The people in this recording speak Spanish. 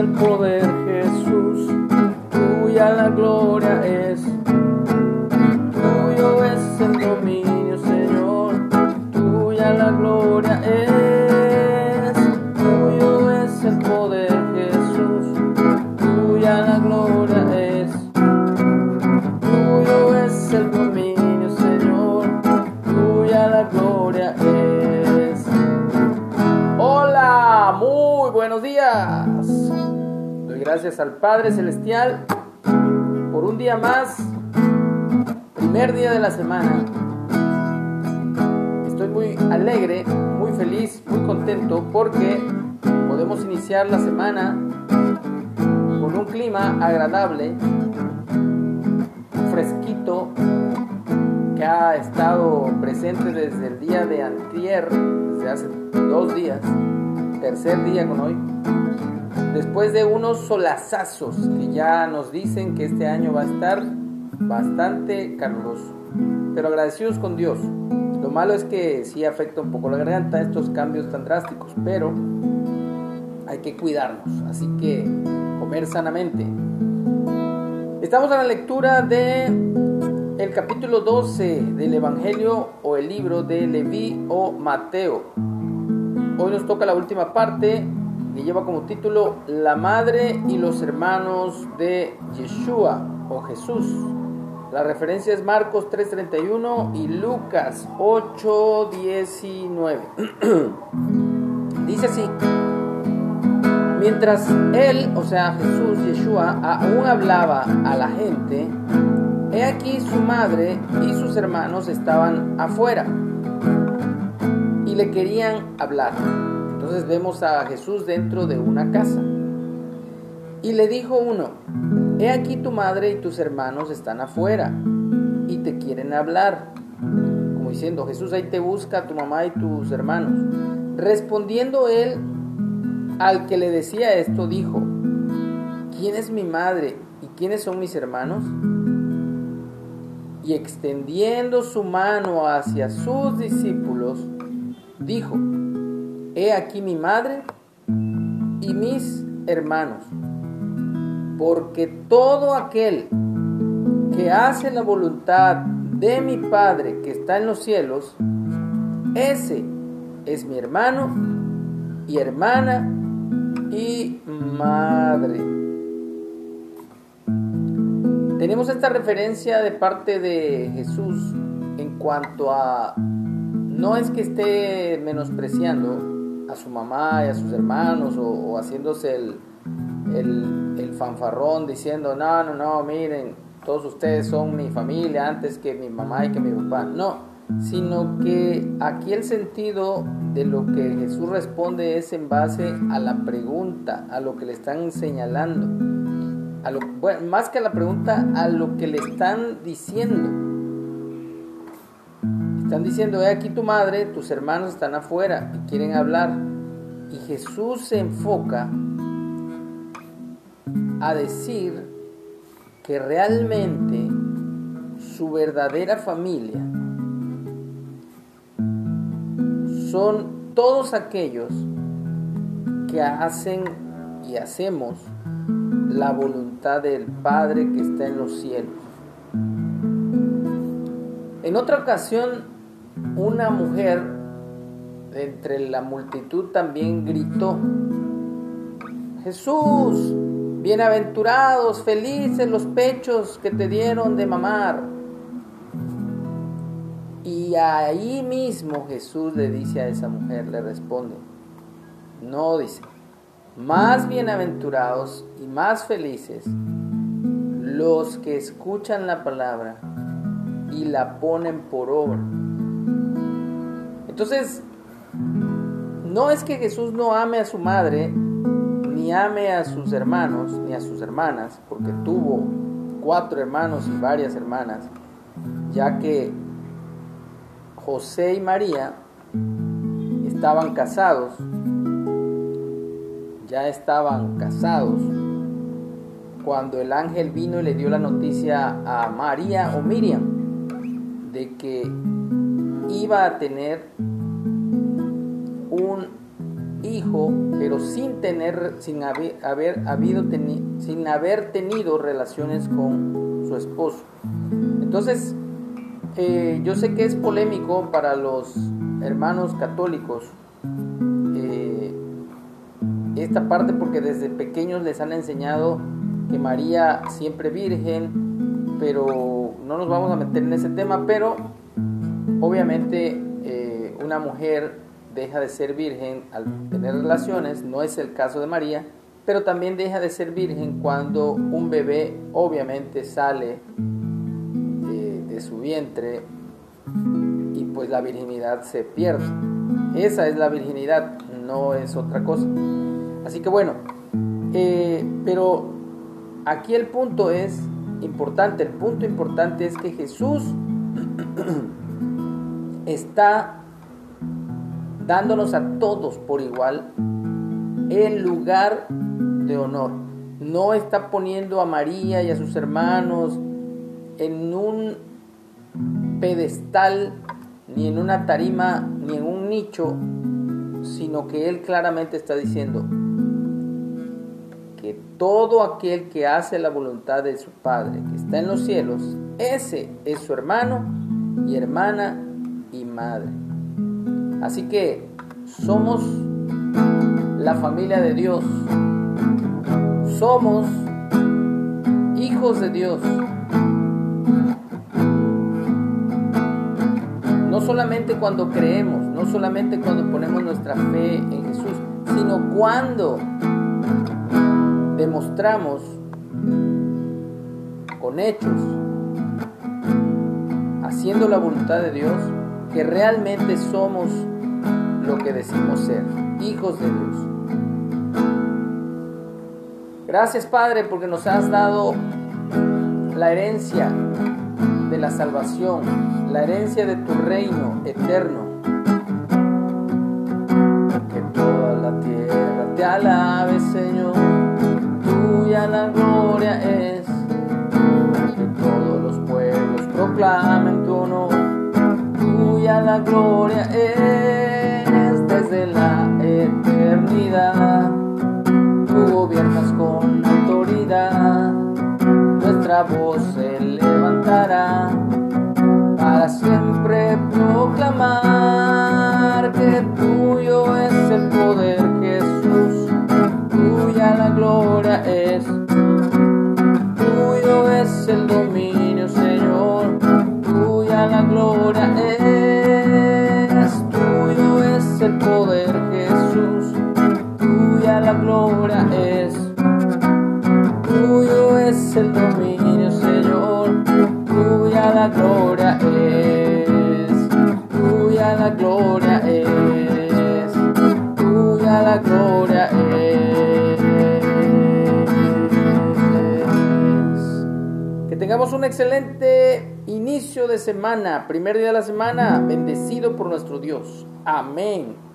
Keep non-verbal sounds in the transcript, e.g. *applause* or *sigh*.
el poder, Jesús, tuya la gloria es. Tuyo es el dominio, Señor, tuya la gloria es. Tuyo es el poder, Jesús, tuya la gloria es. Tuyo es el dominio, Señor, tuya la gloria es. Hola, muy buenos días. Gracias al Padre Celestial por un día más, primer día de la semana. Estoy muy alegre, muy feliz, muy contento porque podemos iniciar la semana con un clima agradable, fresquito, que ha estado presente desde el día de antier, desde hace dos días, tercer día con hoy, después de unos solazazos que ya nos dicen que este año va a estar bastante caluroso, pero agradecidos con Dios. Lo malo es que sí afecta un poco la garganta estos cambios tan drásticos, pero hay que cuidarnos, así que comer sanamente. Estamos en la lectura de el capítulo 12 del Evangelio o el libro de Leví o Mateo. Hoy nos toca la última parte que lleva como título La madre y los hermanos de Yeshua o Jesús. La referencia es Marcos 3:31 y Lucas 8:19. *clears throat* Dice así. Mientras él, o sea Jesús, Yeshua, aún hablaba a la gente, he aquí su madre y sus hermanos estaban afuera y le querían hablar. Entonces vemos a Jesús dentro de una casa. Y le dijo uno, he aquí tu madre y tus hermanos están afuera y te quieren hablar. Como diciendo, Jesús ahí te busca tu mamá y tus hermanos. Respondiendo él al que le decía esto, dijo, ¿quién es mi madre y quiénes son mis hermanos? Y extendiendo su mano hacia sus discípulos, dijo, He aquí mi madre y mis hermanos, porque todo aquel que hace la voluntad de mi Padre que está en los cielos, ese es mi hermano y hermana y madre. Tenemos esta referencia de parte de Jesús en cuanto a, no es que esté menospreciando a su mamá y a sus hermanos o, haciéndose el, el, el fanfarrón diciendo, no, no, no, miren, todos ustedes son mi familia antes que mi mamá y que mi papá. No, sino que aquí el sentido de lo que Jesús responde es en base a la pregunta, a lo que le están señalando. A lo, bueno, más que a la pregunta, a lo que le están diciendo. Están diciendo, he aquí tu madre, tus hermanos están afuera y quieren hablar. Y Jesús se enfoca a decir que realmente su verdadera familia son todos aquellos que hacen y hacemos la voluntad del Padre que está en los cielos. En otra ocasión, una mujer entre la multitud también gritó, Jesús, bienaventurados, felices los pechos que te dieron de mamar. Y ahí mismo Jesús le dice a esa mujer, le responde, no dice, más bienaventurados y más felices los que escuchan la palabra y la ponen por obra. Entonces, no es que Jesús no ame a su madre, ni ame a sus hermanos, ni a sus hermanas, porque tuvo cuatro hermanos y varias hermanas, ya que José y María estaban casados, ya estaban casados, cuando el ángel vino y le dio la noticia a María o Miriam de que iba a tener pero sin tener, sin haber, haber habido sin haber tenido relaciones con su esposo. Entonces, eh, yo sé que es polémico para los hermanos católicos eh, esta parte porque desde pequeños les han enseñado que María siempre virgen, pero no nos vamos a meter en ese tema, pero obviamente eh, una mujer deja de ser virgen al tener relaciones, no es el caso de María, pero también deja de ser virgen cuando un bebé obviamente sale eh, de su vientre y pues la virginidad se pierde. Esa es la virginidad, no es otra cosa. Así que bueno, eh, pero aquí el punto es importante, el punto importante es que Jesús *clears throat* está dándonos a todos por igual el lugar de honor. No está poniendo a María y a sus hermanos en un pedestal, ni en una tarima, ni en un nicho, sino que Él claramente está diciendo, que todo aquel que hace la voluntad de su Padre que está en los cielos, ese es su hermano y hermana y madre. Así que somos la familia de Dios. Somos hijos de Dios. No solamente cuando creemos, no solamente cuando ponemos nuestra fe en Jesús, sino cuando demostramos con hechos, haciendo la voluntad de Dios, que realmente somos lo que decimos ser, hijos de Dios. Gracias Padre porque nos has dado la herencia de la salvación, la herencia de tu reino eterno. Que toda la tierra te alabe Señor tuya la gloria es, que todos los pueblos proclamen la gloria es desde la eternidad, tú gobiernas con autoridad, nuestra voz se levantará para siempre proclamar el poder, Jesús, tuya la gloria es, tuyo es el dominio, Señor, tuya la gloria es, tuya la gloria es, tuya la gloria es. tengamos un excelente inicio de semana, primer día de la semana, bendecido por nuestro Dios. Amén.